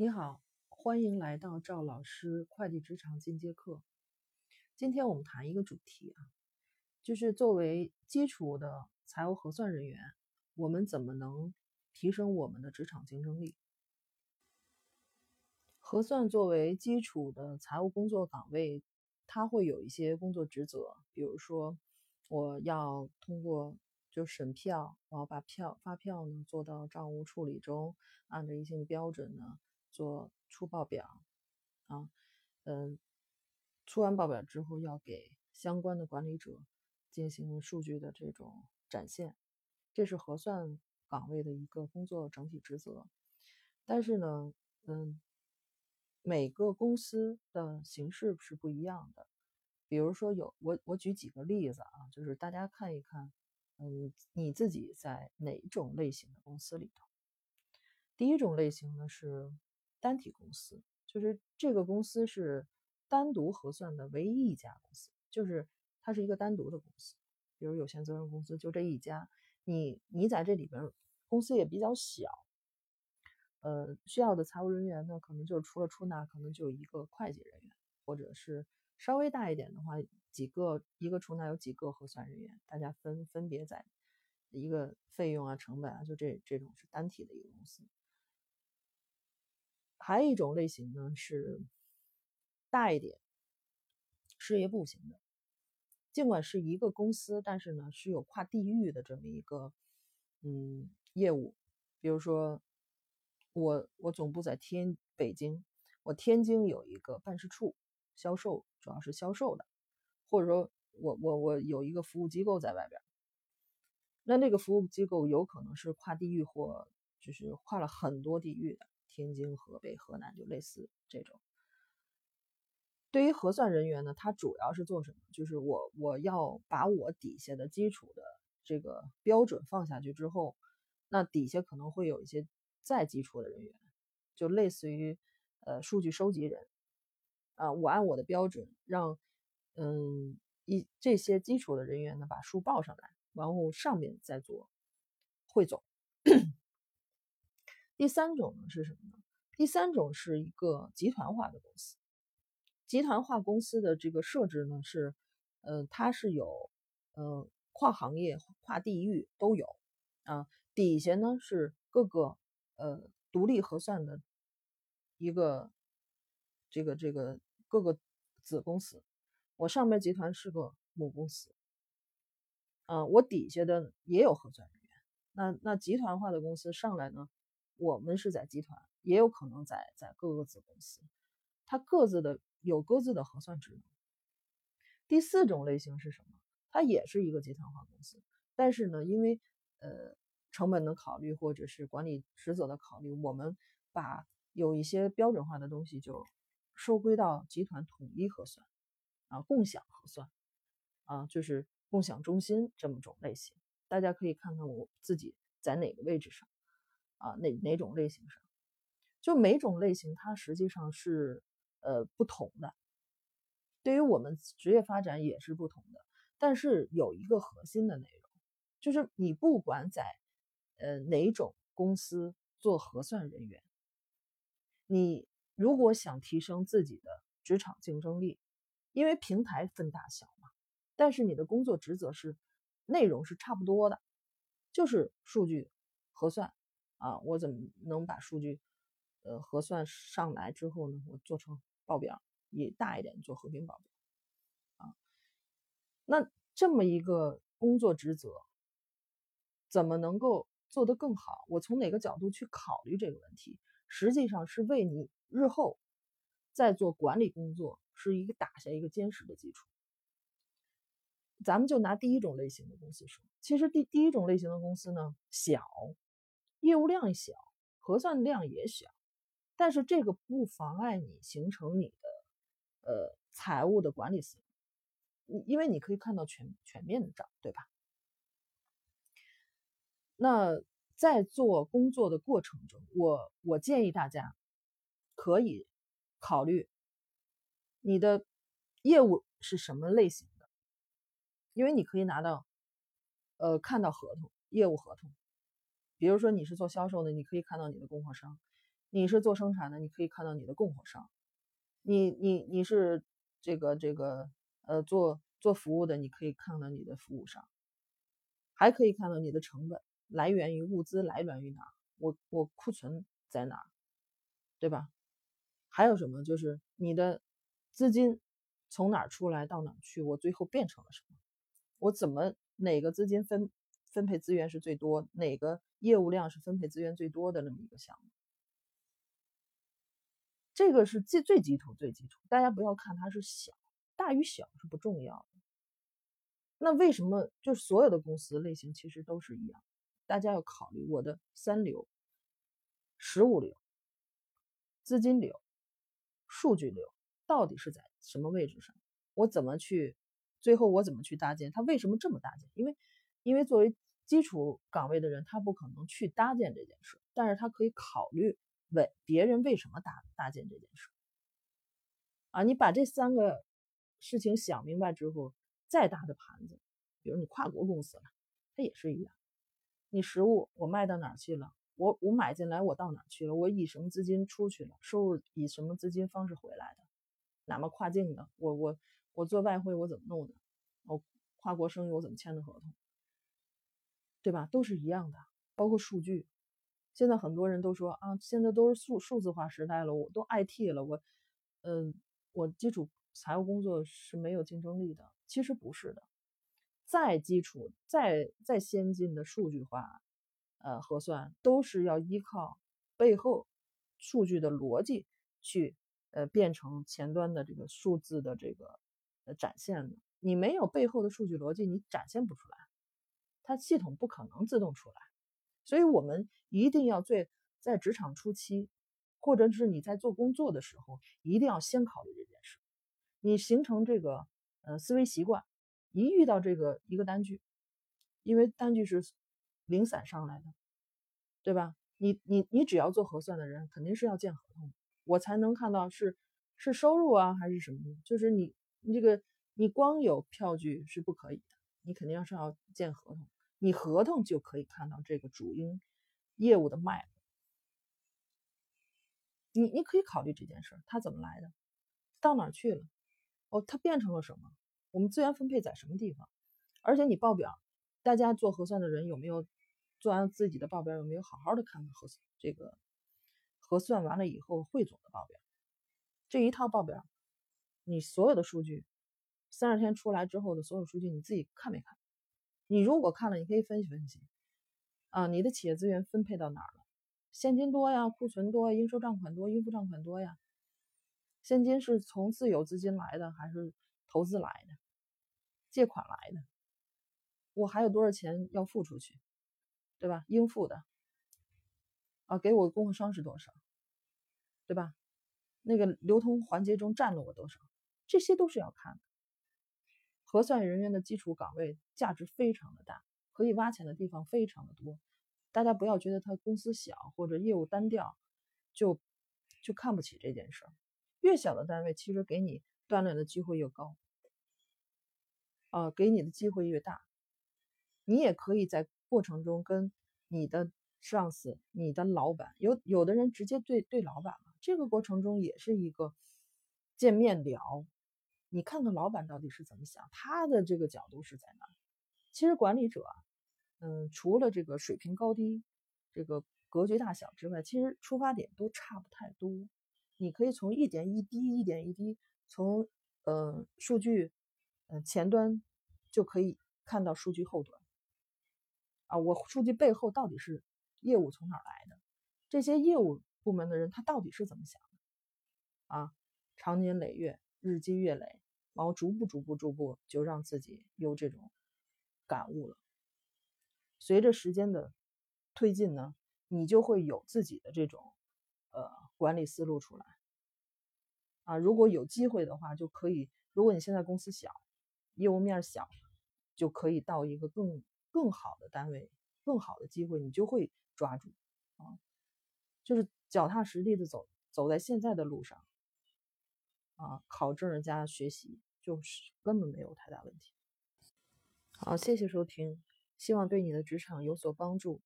你好，欢迎来到赵老师会计职场进阶课。今天我们谈一个主题啊，就是作为基础的财务核算人员，我们怎么能提升我们的职场竞争力？核算作为基础的财务工作岗位，它会有一些工作职责，比如说我要通过就审票，然后把票发票呢做到账务处理中，按照一些标准呢做出报表，啊，嗯，出完报表之后要给相关的管理者进行数据的这种展现，这是核算岗位的一个工作整体职责。但是呢，嗯。每个公司的形式是不一样的，比如说有我我举几个例子啊，就是大家看一看，嗯，你自己在哪种类型的公司里头？第一种类型呢是单体公司，就是这个公司是单独核算的唯一一家公司，就是它是一个单独的公司，比如有限责任公司就这一家，你你在这里边公司也比较小。呃，需要的财务人员呢，可能就除了出纳，可能就一个会计人员，或者是稍微大一点的话，几个一个出纳有几个核算人员，大家分分别在一个费用啊、成本啊，就这这种是单体的一个公司。还有一种类型呢是大一点事业部型的，尽管是一个公司，但是呢是有跨地域的这么一个嗯业务，比如说。我我总部在天北京，我天津有一个办事处，销售主要是销售的，或者说我我我有一个服务机构在外边，那那个服务机构有可能是跨地域或就是跨了很多地域的，天津、河北、河南就类似这种。对于核算人员呢，他主要是做什么？就是我我要把我底下的基础的这个标准放下去之后，那底下可能会有一些。再基础的人员，就类似于呃数据收集人啊，我按我的标准让嗯一这些基础的人员呢把数报上来，然后上面再做汇总。第三种呢是什么呢？第三种是一个集团化的公司，集团化公司的这个设置呢是呃它是有呃跨行业、跨地域都有啊，底下呢是各个。呃，独立核算的一个这个这个各个子公司，我上面集团是个母公司，啊，我底下的也有核算人员。那那集团化的公司上来呢，我们是在集团，也有可能在在各个子公司，它各自的有各自的核算职能。第四种类型是什么？它也是一个集团化公司，但是呢，因为呃。成本的考虑，或者是管理职责的考虑，我们把有一些标准化的东西就收归到集团统一核算，啊，共享核算，啊，就是共享中心这么种类型。大家可以看看我自己在哪个位置上，啊，哪哪种类型上，就每种类型它实际上是呃不同的，对于我们职业发展也是不同的。但是有一个核心的内容，就是你不管在呃，哪种公司做核算人员？你如果想提升自己的职场竞争力，因为平台分大小嘛，但是你的工作职责是内容是差不多的，就是数据核算啊。我怎么能把数据呃核算上来之后呢？我做成报表，也大一点做合并报表啊。那这么一个工作职责，怎么能够？做得更好，我从哪个角度去考虑这个问题？实际上是为你日后在做管理工作是一个打下一个坚实的基础。咱们就拿第一种类型的公司说，其实第第一种类型的公司呢，小，业务量小，核算量也小，但是这个不妨碍你形成你的呃财务的管理思路，因为你可以看到全全面的账，对吧？那在做工作的过程中，我我建议大家可以考虑你的业务是什么类型的，因为你可以拿到呃看到合同，业务合同。比如说你是做销售的，你可以看到你的供货商；你是做生产的，你可以看到你的供货商；你你你是这个这个呃做做服务的，你可以看到你的服务商，还可以看到你的成本来源于物资来源于哪，我我库存在哪，对吧？还有什么？就是你的资金从哪出来到哪去，我最后变成了什么？我怎么哪个资金分分配资源是最多？哪个业务量是分配资源最多的那么一个项目？这个是最最基础最基础，大家不要看它是小，大与小是不重要的。那为什么就是所有的公司类型其实都是一样？大家要考虑我的三流、实物流、资金流。数据流到底是在什么位置上？我怎么去？最后我怎么去搭建？它为什么这么搭建？因为，因为作为基础岗位的人，他不可能去搭建这件事，但是他可以考虑为别人为什么搭搭建这件事。啊，你把这三个事情想明白之后，再大的盘子，比如你跨国公司了，它也是一样。你实物我卖到哪儿去了？我我买进来，我到哪儿去了？我以什么资金出去了？收入以什么资金方式回来的？哪怕跨境的，我我我做外汇我怎么弄的？我跨国生意我怎么签的合同？对吧？都是一样的，包括数据。现在很多人都说啊，现在都是数数字化时代了，我都 IT 了，我嗯，我基础财务工作是没有竞争力的。其实不是的，再基础、再再先进的数据化。呃，核算都是要依靠背后数据的逻辑去呃变成前端的这个数字的这个呃展现的。你没有背后的数据逻辑，你展现不出来，它系统不可能自动出来。所以我们一定要最在职场初期，或者是你在做工作的时候，一定要先考虑这件事。你形成这个呃思维习惯，一遇到这个一个单据，因为单据是。零散上来的，对吧？你你你只要做核算的人，肯定是要建合同，我才能看到是是收入啊还是什么？就是你你这个你光有票据是不可以的，你肯定要是要建合同，你合同就可以看到这个主营业务的脉络。你你可以考虑这件事儿，它怎么来的，到哪儿去了？哦，它变成了什么？我们资源分配在什么地方？而且你报表，大家做核算的人有没有？做完自己的报表有没有好好的看看核这个核算完了以后汇总的报表？这一套报表，你所有的数据三十天出来之后的所有数据你自己看没看？你如果看了，你可以分析分析啊，你的企业资源分配到哪儿了？现金多呀，库存多，应收账款多，应付账款多呀？现金是从自有资金来的还是投资来的？借款来的？我还有多少钱要付出去？对吧？应付的啊，给我供货商是多少？对吧？那个流通环节中占了我多少？这些都是要看的。核算人员的基础岗位价值非常的大，可以挖潜的地方非常的多。大家不要觉得他公司小或者业务单调，就就看不起这件事儿。越小的单位，其实给你锻炼的机会越高，啊，给你的机会越大。你也可以在。过程中跟你的上司、你的老板，有有的人直接对对老板了，这个过程中也是一个见面聊，你看看老板到底是怎么想，他的这个角度是在哪？其实管理者，嗯，除了这个水平高低、这个格局大小之外，其实出发点都差不太多。你可以从一点一滴、一点一滴，从呃数据，呃前端就可以看到数据后端。啊，我数据背后到底是业务从哪来的？这些业务部门的人他到底是怎么想的？啊，长年累月，日积月累，然后逐步、逐步、逐步就让自己有这种感悟了。随着时间的推进呢，你就会有自己的这种呃管理思路出来。啊，如果有机会的话，就可以。如果你现在公司小，业务面小，就可以到一个更。更好的单位，更好的机会，你就会抓住啊！就是脚踏实地的走，走在现在的路上啊，考证加学习，就是根本没有太大问题。好，谢谢收听，希望对你的职场有所帮助。